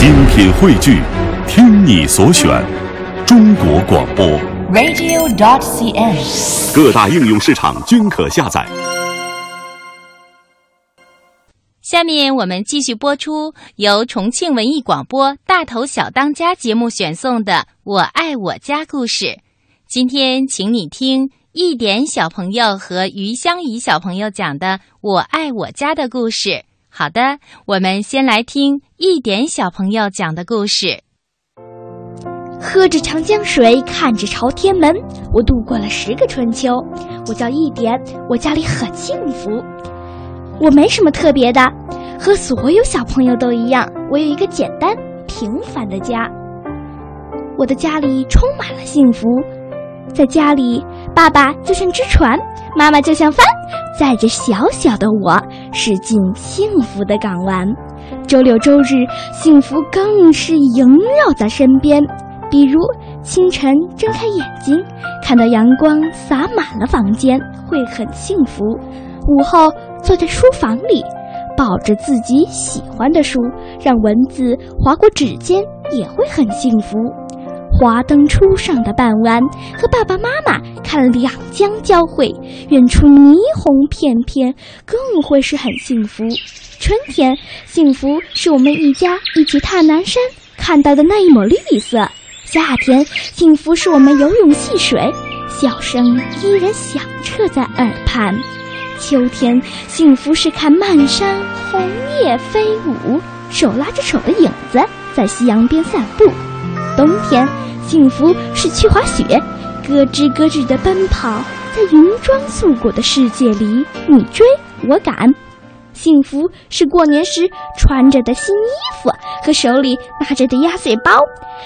精品汇聚，听你所选，中国广播。radio.dot.cn，。各大应用市场均可下载。下面我们继续播出由重庆文艺广播《大头小当家》节目选送的《我爱我家》故事。今天，请你听一点小朋友和于香怡小朋友讲的《我爱我家》的故事。好的，我们先来听一点小朋友讲的故事。喝着长江水，看着朝天门，我度过了十个春秋。我叫一点，我家里很幸福。我没什么特别的，和所有小朋友都一样。我有一个简单平凡的家。我的家里充满了幸福，在家里，爸爸就像只船，妈妈就像帆，载着小小的我驶进幸福的港湾。周六周日，幸福更是萦绕在身边。比如清晨睁开眼睛，看到阳光洒满了房间，会很幸福；午后坐在书房里，抱着自己喜欢的书，让文字划过指尖，也会很幸福。华灯初上的傍晚，和爸爸妈妈看两江交汇，远处霓虹片片，更会是很幸福。春天，幸福是我们一家一起踏南山看到的那一抹绿色。夏天，幸福是我们游泳戏水，笑声依然响彻在耳畔；秋天，幸福是看漫山红叶飞舞，手拉着手的影子在夕阳边散步；冬天，幸福是去滑雪，咯吱咯吱地奔跑在银装素裹的世界里，你追我赶。幸福是过年时穿着的新衣服和手里拿着的压岁包，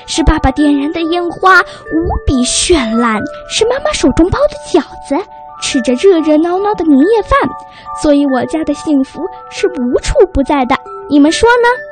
是爸爸点燃的烟花无比绚烂，是妈妈手中包的饺子，吃着热热闹闹的年夜饭。所以我家的幸福是无处不在的，你们说呢？